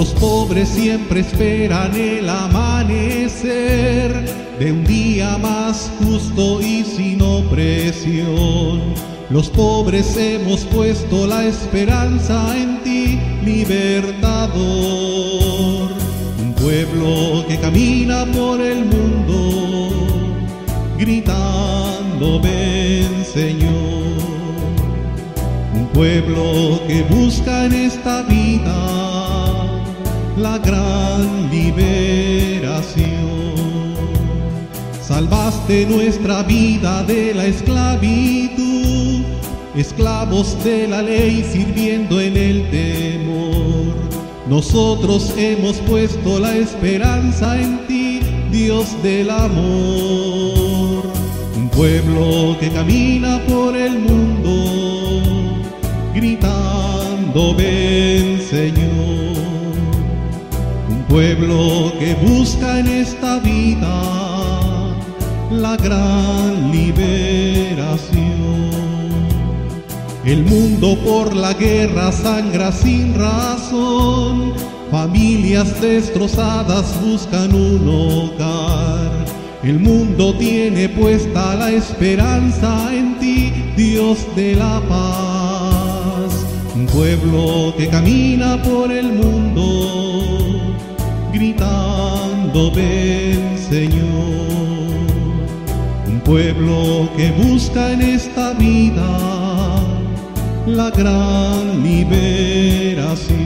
Los pobres siempre esperan el amanecer de un día más justo y sin opresión. Los pobres hemos puesto la esperanza en ti, libertador. Un pueblo que camina por el mundo, gritando, ven Señor. Un pueblo que busca en esta vida la gran liberación. Salvaste nuestra vida de la esclavitud, esclavos de la ley sirviendo en el temor. Nosotros hemos puesto la esperanza en ti, Dios del amor. Un pueblo que camina por el mundo, gritando, ven Señor pueblo que busca en esta vida la gran liberación. El mundo por la guerra sangra sin razón, familias destrozadas buscan un hogar. El mundo tiene puesta la esperanza en ti, Dios de la paz. Un pueblo que camina por el mundo gritando ven Señor, un pueblo que busca en esta vida la gran liberación.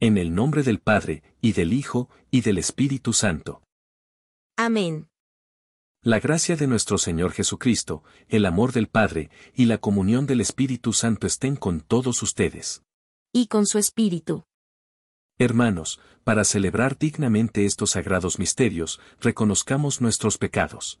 En el nombre del Padre, y del Hijo, y del Espíritu Santo. Amén. La gracia de nuestro Señor Jesucristo, el amor del Padre, y la comunión del Espíritu Santo estén con todos ustedes. Y con su Espíritu. Hermanos, para celebrar dignamente estos sagrados misterios, reconozcamos nuestros pecados.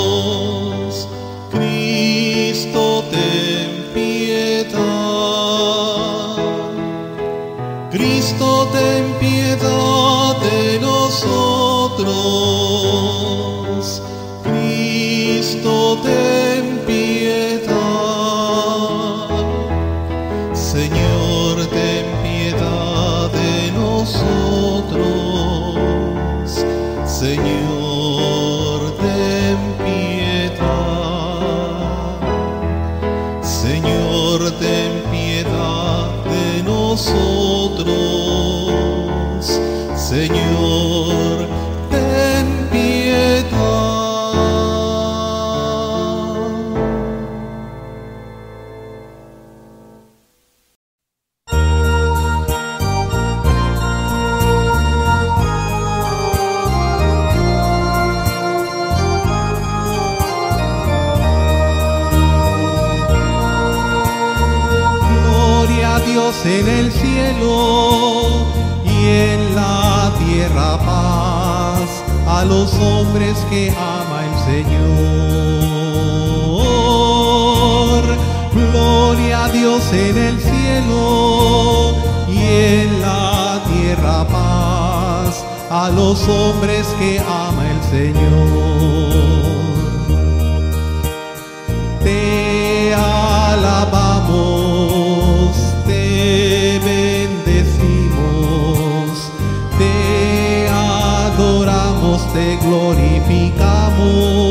Ten piedad de nosotros. Cristo, ten En el cielo y en la tierra paz a los hombres que ama el Señor. Te alabamos, te bendecimos, te adoramos, te glorificamos.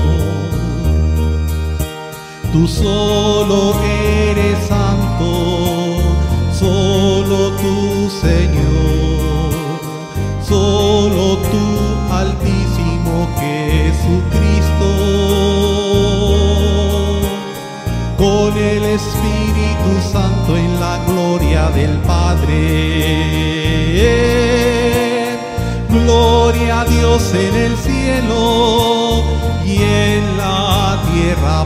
Tú solo eres santo, solo tú Señor, solo tú altísimo Jesucristo con el Espíritu Santo en la gloria del Padre. Gloria a Dios en el cielo y en la tierra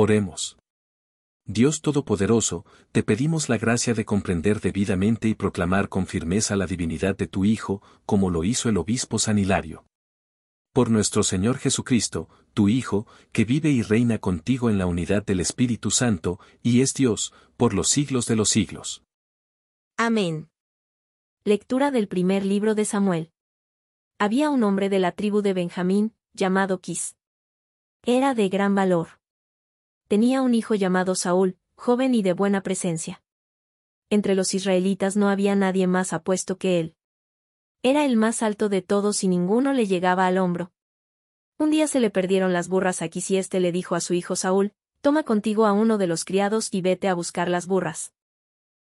Oremos. Dios Todopoderoso, te pedimos la gracia de comprender debidamente y proclamar con firmeza la divinidad de tu Hijo, como lo hizo el obispo San Hilario. Por nuestro Señor Jesucristo, tu Hijo, que vive y reina contigo en la unidad del Espíritu Santo, y es Dios, por los siglos de los siglos. Amén. Lectura del primer libro de Samuel. Había un hombre de la tribu de Benjamín, llamado Quis. Era de gran valor tenía un hijo llamado Saúl, joven y de buena presencia. Entre los israelitas no había nadie más apuesto que él. Era el más alto de todos y ninguno le llegaba al hombro. Un día se le perdieron las burras a Quis y éste le dijo a su hijo Saúl, toma contigo a uno de los criados y vete a buscar las burras.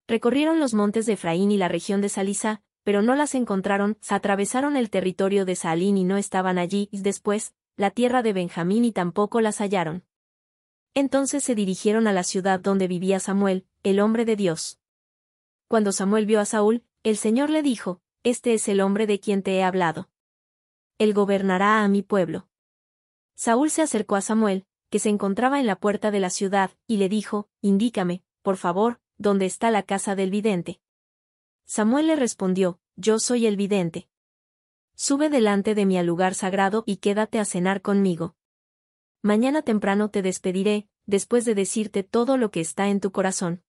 Recorrieron los montes de Efraín y la región de Salisa, pero no las encontraron, se atravesaron el territorio de Salín y no estaban allí, y después, la tierra de Benjamín y tampoco las hallaron. Entonces se dirigieron a la ciudad donde vivía Samuel, el hombre de Dios. Cuando Samuel vio a Saúl, el Señor le dijo, Este es el hombre de quien te he hablado. Él gobernará a mi pueblo. Saúl se acercó a Samuel, que se encontraba en la puerta de la ciudad, y le dijo, Indícame, por favor, dónde está la casa del vidente. Samuel le respondió, Yo soy el vidente. Sube delante de mí al lugar sagrado y quédate a cenar conmigo. Mañana temprano te despediré, después de decirte todo lo que está en tu corazón.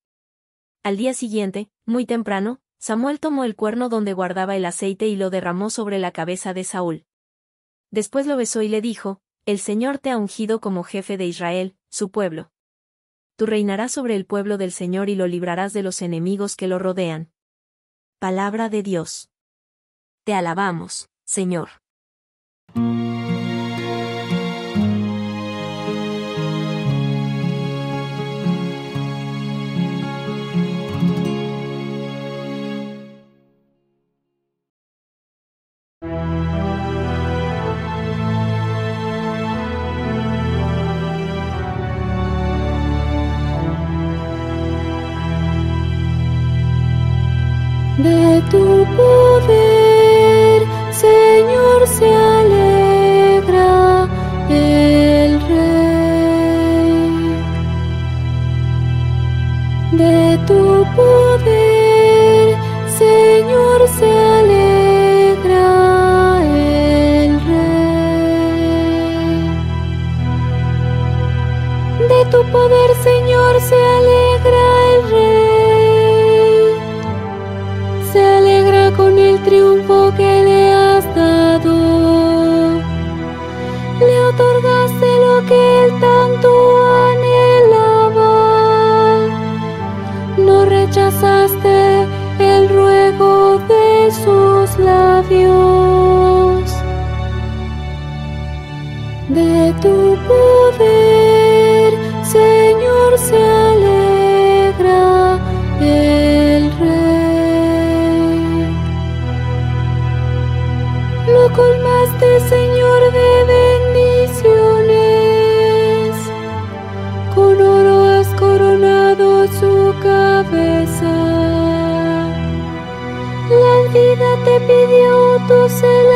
Al día siguiente, muy temprano, Samuel tomó el cuerno donde guardaba el aceite y lo derramó sobre la cabeza de Saúl. Después lo besó y le dijo, El Señor te ha ungido como jefe de Israel, su pueblo. Tú reinarás sobre el pueblo del Señor y lo librarás de los enemigos que lo rodean. Palabra de Dios. Te alabamos, Señor. de tu poder. le dio tu ser.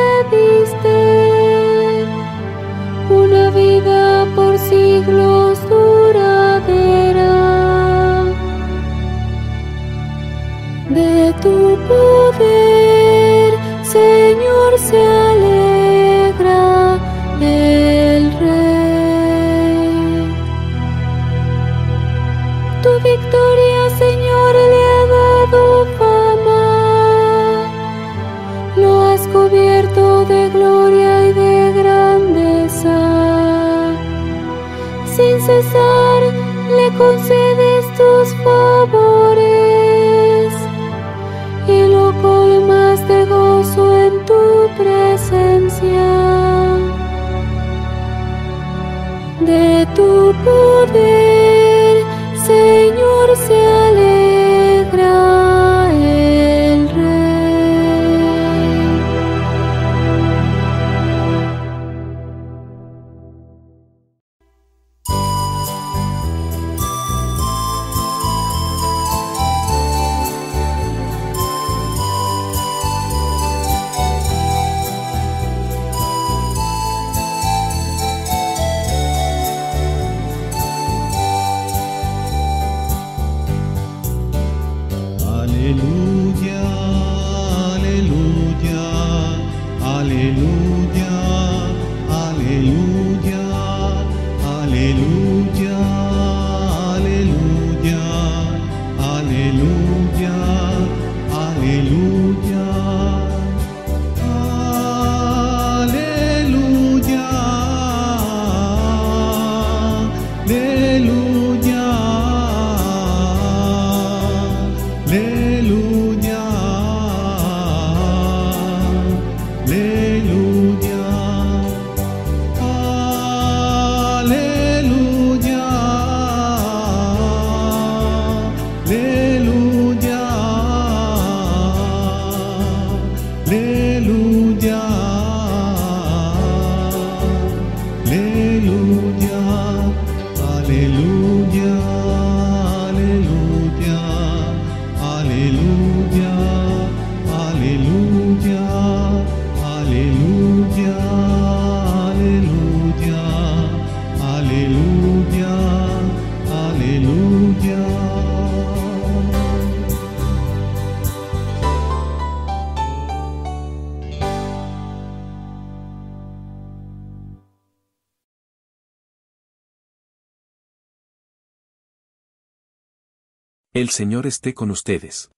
Señor esté con ustedes.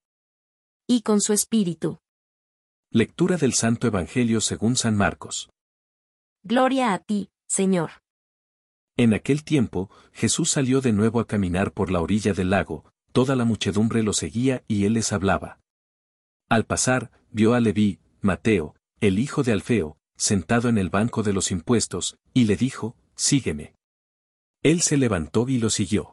Y con su espíritu. Lectura del Santo Evangelio según San Marcos. Gloria a ti, Señor. En aquel tiempo, Jesús salió de nuevo a caminar por la orilla del lago, toda la muchedumbre lo seguía y él les hablaba. Al pasar, vio a Leví, Mateo, el hijo de Alfeo, sentado en el banco de los impuestos, y le dijo, Sígueme. Él se levantó y lo siguió.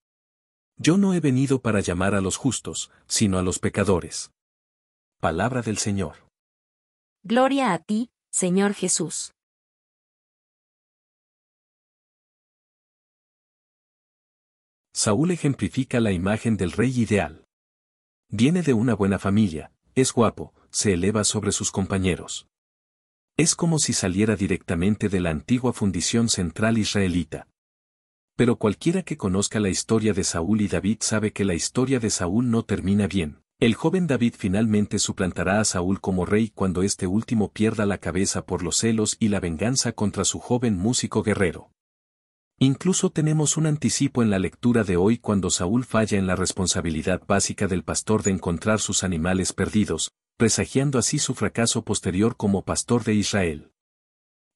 Yo no he venido para llamar a los justos, sino a los pecadores. Palabra del Señor. Gloria a ti, Señor Jesús. Saúl ejemplifica la imagen del rey ideal. Viene de una buena familia, es guapo, se eleva sobre sus compañeros. Es como si saliera directamente de la antigua fundición central israelita. Pero cualquiera que conozca la historia de Saúl y David sabe que la historia de Saúl no termina bien. El joven David finalmente suplantará a Saúl como rey cuando este último pierda la cabeza por los celos y la venganza contra su joven músico guerrero. Incluso tenemos un anticipo en la lectura de hoy cuando Saúl falla en la responsabilidad básica del pastor de encontrar sus animales perdidos, presagiando así su fracaso posterior como pastor de Israel.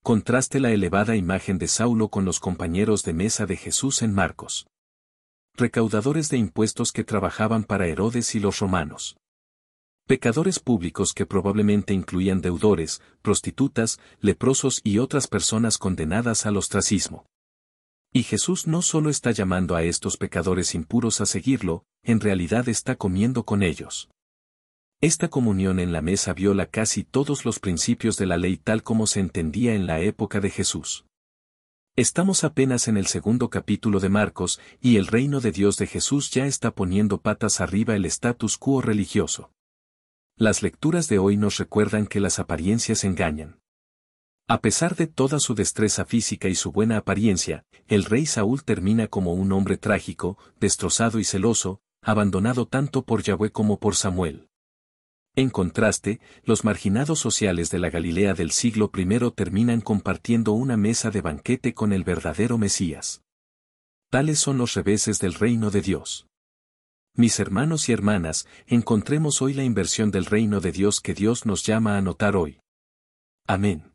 Contraste la elevada imagen de Saulo con los compañeros de mesa de Jesús en Marcos. Recaudadores de impuestos que trabajaban para Herodes y los romanos. Pecadores públicos que probablemente incluían deudores, prostitutas, leprosos y otras personas condenadas al ostracismo. Y Jesús no solo está llamando a estos pecadores impuros a seguirlo, en realidad está comiendo con ellos. Esta comunión en la mesa viola casi todos los principios de la ley tal como se entendía en la época de Jesús. Estamos apenas en el segundo capítulo de Marcos, y el reino de Dios de Jesús ya está poniendo patas arriba el status quo religioso. Las lecturas de hoy nos recuerdan que las apariencias engañan. A pesar de toda su destreza física y su buena apariencia, el rey Saúl termina como un hombre trágico, destrozado y celoso, abandonado tanto por Yahweh como por Samuel. En contraste, los marginados sociales de la Galilea del siglo I terminan compartiendo una mesa de banquete con el verdadero Mesías. Tales son los reveses del reino de Dios. Mis hermanos y hermanas, encontremos hoy la inversión del reino de Dios que Dios nos llama a notar hoy. Amén.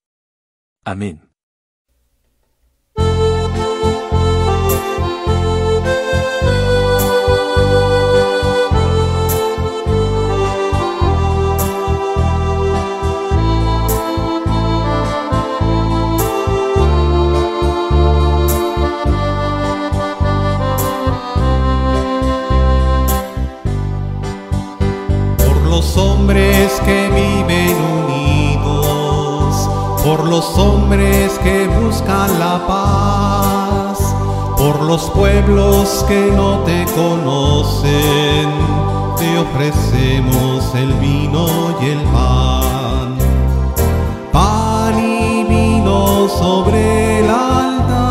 Amén. Los hombres que buscan la paz, por los pueblos que no te conocen, te ofrecemos el vino y el pan. Pan y vino sobre el altar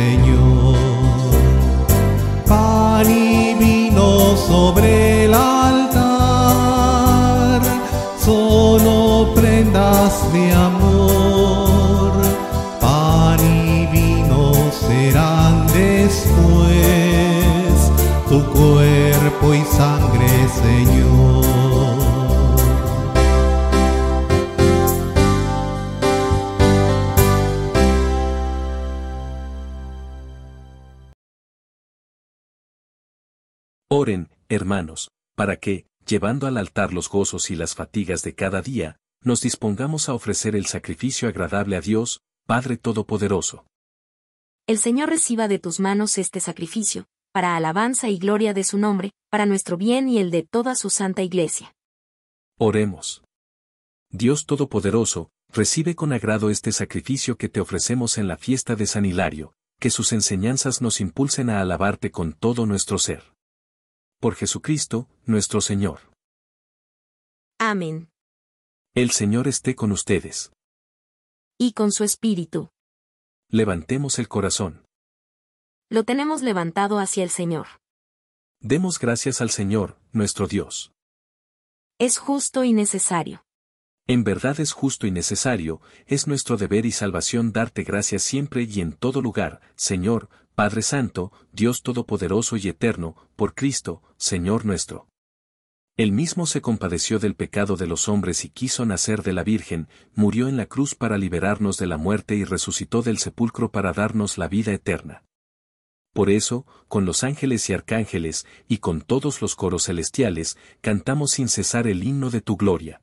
Sangre, hermanos, para que, llevando al altar los gozos y las fatigas de cada día, nos dispongamos a ofrecer el sacrificio agradable a Dios, Padre Todopoderoso. El Señor reciba de tus manos este sacrificio, para alabanza y gloria de su nombre, para nuestro bien y el de toda su santa iglesia. Oremos. Dios Todopoderoso, recibe con agrado este sacrificio que te ofrecemos en la fiesta de San Hilario, que sus enseñanzas nos impulsen a alabarte con todo nuestro ser. Por Jesucristo, nuestro Señor. Amén. El Señor esté con ustedes. Y con su espíritu. Levantemos el corazón. Lo tenemos levantado hacia el Señor. Demos gracias al Señor, nuestro Dios. Es justo y necesario. En verdad es justo y necesario, es nuestro deber y salvación darte gracias siempre y en todo lugar, Señor, Padre Santo, Dios Todopoderoso y Eterno, por Cristo, Señor nuestro. Él mismo se compadeció del pecado de los hombres y quiso nacer de la Virgen, murió en la cruz para liberarnos de la muerte y resucitó del sepulcro para darnos la vida eterna. Por eso, con los ángeles y arcángeles, y con todos los coros celestiales, cantamos sin cesar el himno de tu gloria.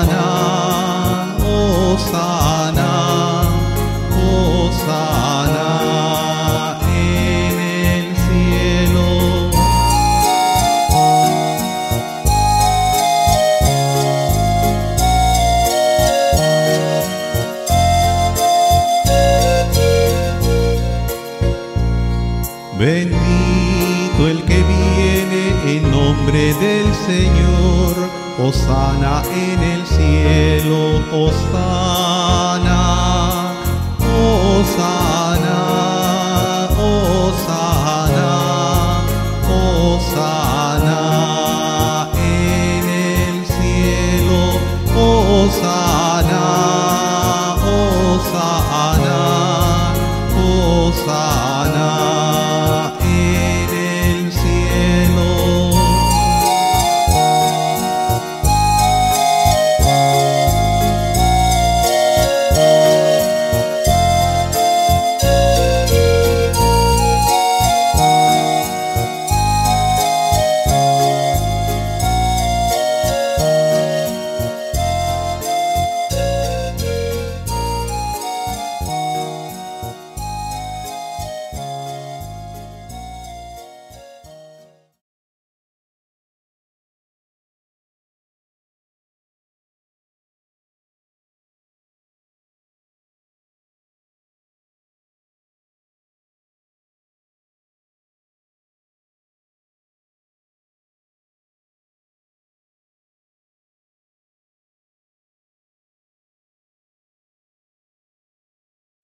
Osana en el cielo, Osana, Osana,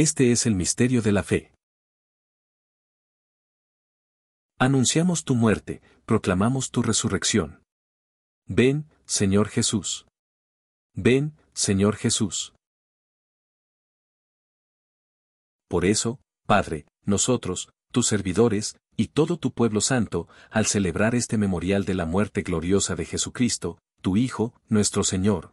Este es el misterio de la fe. Anunciamos tu muerte, proclamamos tu resurrección. Ven, Señor Jesús. Ven, Señor Jesús. Por eso, Padre, nosotros, tus servidores, y todo tu pueblo santo, al celebrar este memorial de la muerte gloriosa de Jesucristo, tu Hijo, nuestro Señor,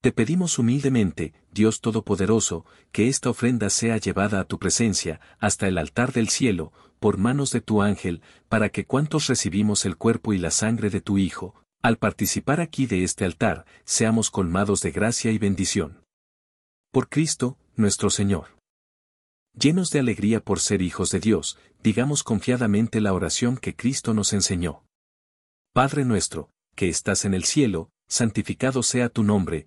Te pedimos humildemente, Dios Todopoderoso, que esta ofrenda sea llevada a tu presencia, hasta el altar del cielo, por manos de tu ángel, para que cuantos recibimos el cuerpo y la sangre de tu Hijo, al participar aquí de este altar, seamos colmados de gracia y bendición. Por Cristo, nuestro Señor. Llenos de alegría por ser hijos de Dios, digamos confiadamente la oración que Cristo nos enseñó. Padre nuestro, que estás en el cielo, santificado sea tu nombre,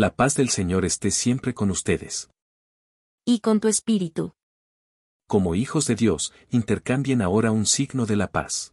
La paz del Señor esté siempre con ustedes. Y con tu espíritu. Como hijos de Dios, intercambien ahora un signo de la paz.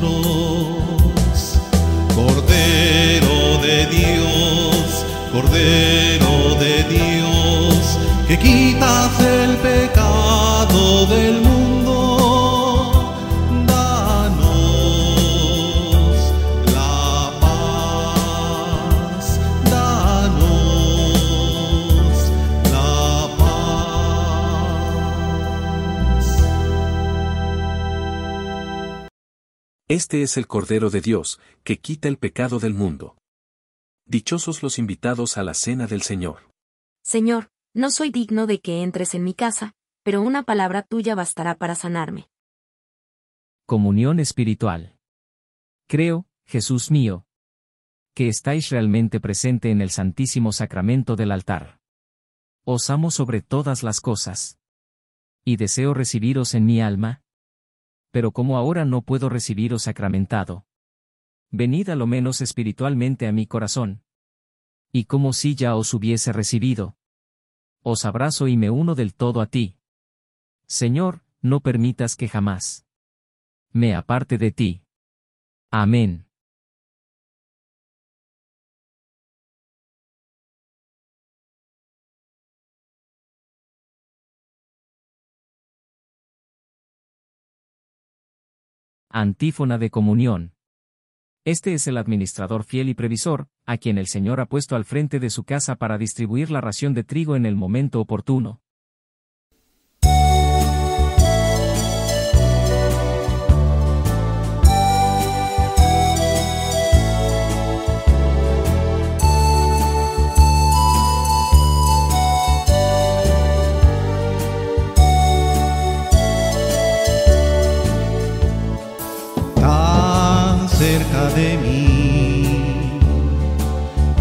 nosotros. Cordero de Dios, Cordero de Dios, que quitas el pecado del Este es el Cordero de Dios, que quita el pecado del mundo. Dichosos los invitados a la cena del Señor. Señor, no soy digno de que entres en mi casa, pero una palabra tuya bastará para sanarme. Comunión espiritual. Creo, Jesús mío, que estáis realmente presente en el Santísimo Sacramento del altar. Os amo sobre todas las cosas. Y deseo recibiros en mi alma. Pero como ahora no puedo recibiros sacramentado. Venid a lo menos espiritualmente a mi corazón. Y como si ya os hubiese recibido. Os abrazo y me uno del todo a ti. Señor, no permitas que jamás me aparte de ti. Amén. Antífona de comunión. Este es el administrador fiel y previsor, a quien el Señor ha puesto al frente de su casa para distribuir la ración de trigo en el momento oportuno.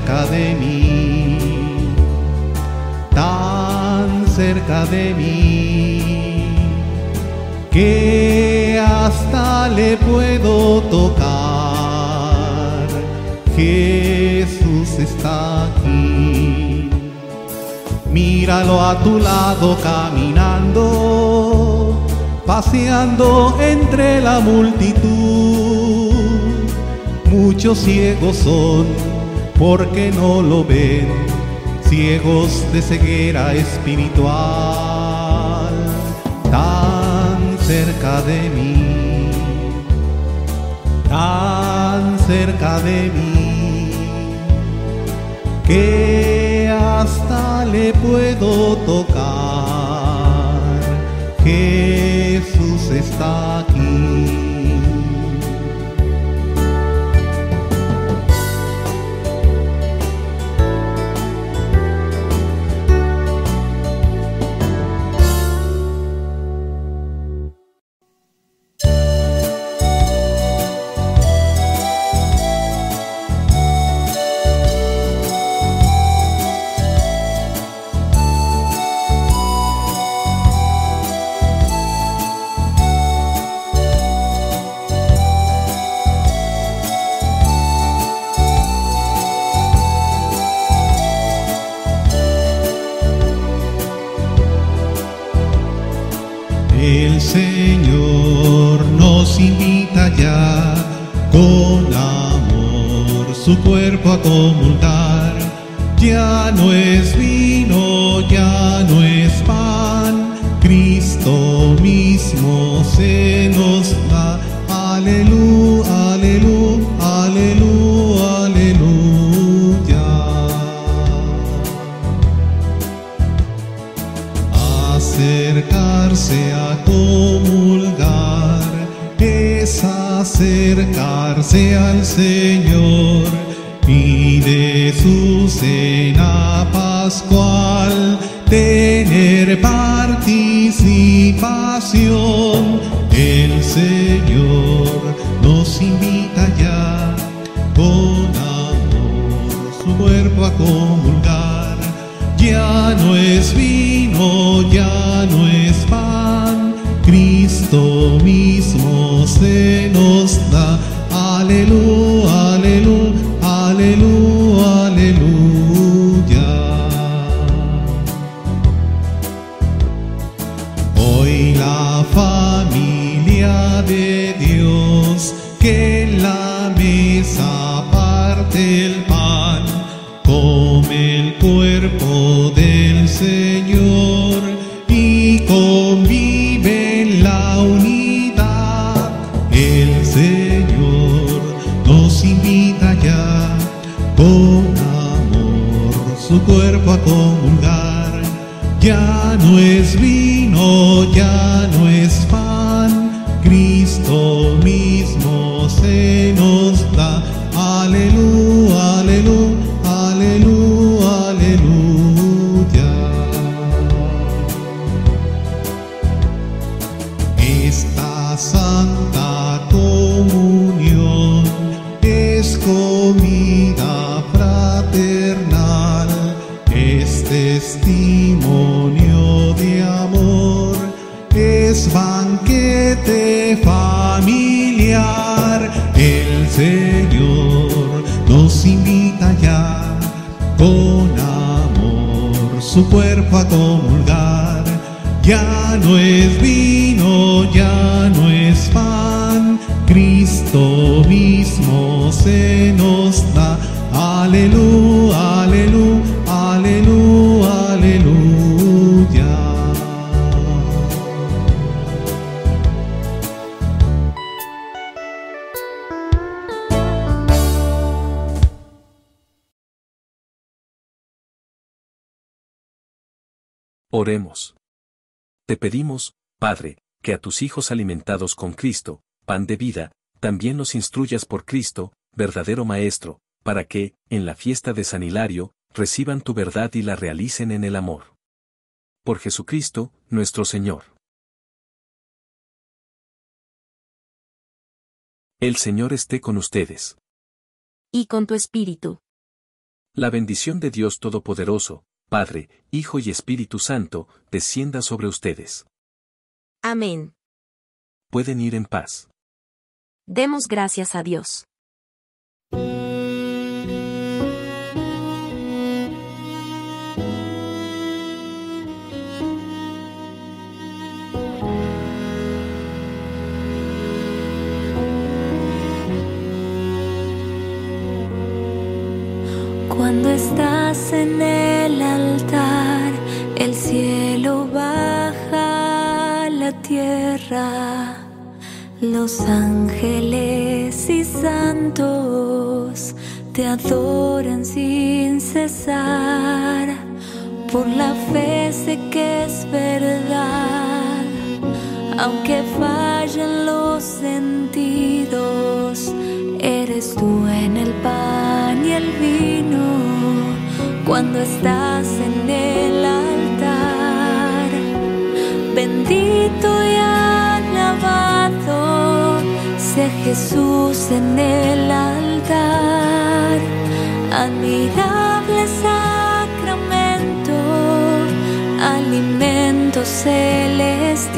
cerca de mí, tan cerca de mí, que hasta le puedo tocar. Jesús está aquí. Míralo a tu lado caminando, paseando entre la multitud. Muchos ciegos son porque no lo ven, ciegos de ceguera espiritual, tan cerca de mí, tan cerca de mí, que hasta le puedo tocar. Jesús está aquí. Cuerpo a comulgar. Hoy la familia de Dios que en la mesa parte el pan, come el cuerpo del Señor y convive en la unidad. El Señor nos invita ya con amor su cuerpo a comulgar. Ya no es vino, ya Oremos. Te pedimos, Padre, que a tus hijos alimentados con Cristo, pan de vida, también los instruyas por Cristo, verdadero Maestro, para que, en la fiesta de San Hilario, reciban tu verdad y la realicen en el amor. Por Jesucristo, nuestro Señor. El Señor esté con ustedes. Y con tu espíritu. La bendición de Dios Todopoderoso, Padre, Hijo y Espíritu Santo, descienda sobre ustedes. Amén. Pueden ir en paz. Demos gracias a Dios. Cuando estás en tierra. Los ángeles y santos te adoran sin cesar. Por la fe sé que es verdad, aunque fallen los sentidos, eres tú en el pan y el vino cuando estás en Jesús en el altar. Admirable sacramento, alimento celestial.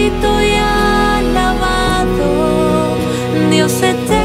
Bendito y alabado, Dios eterno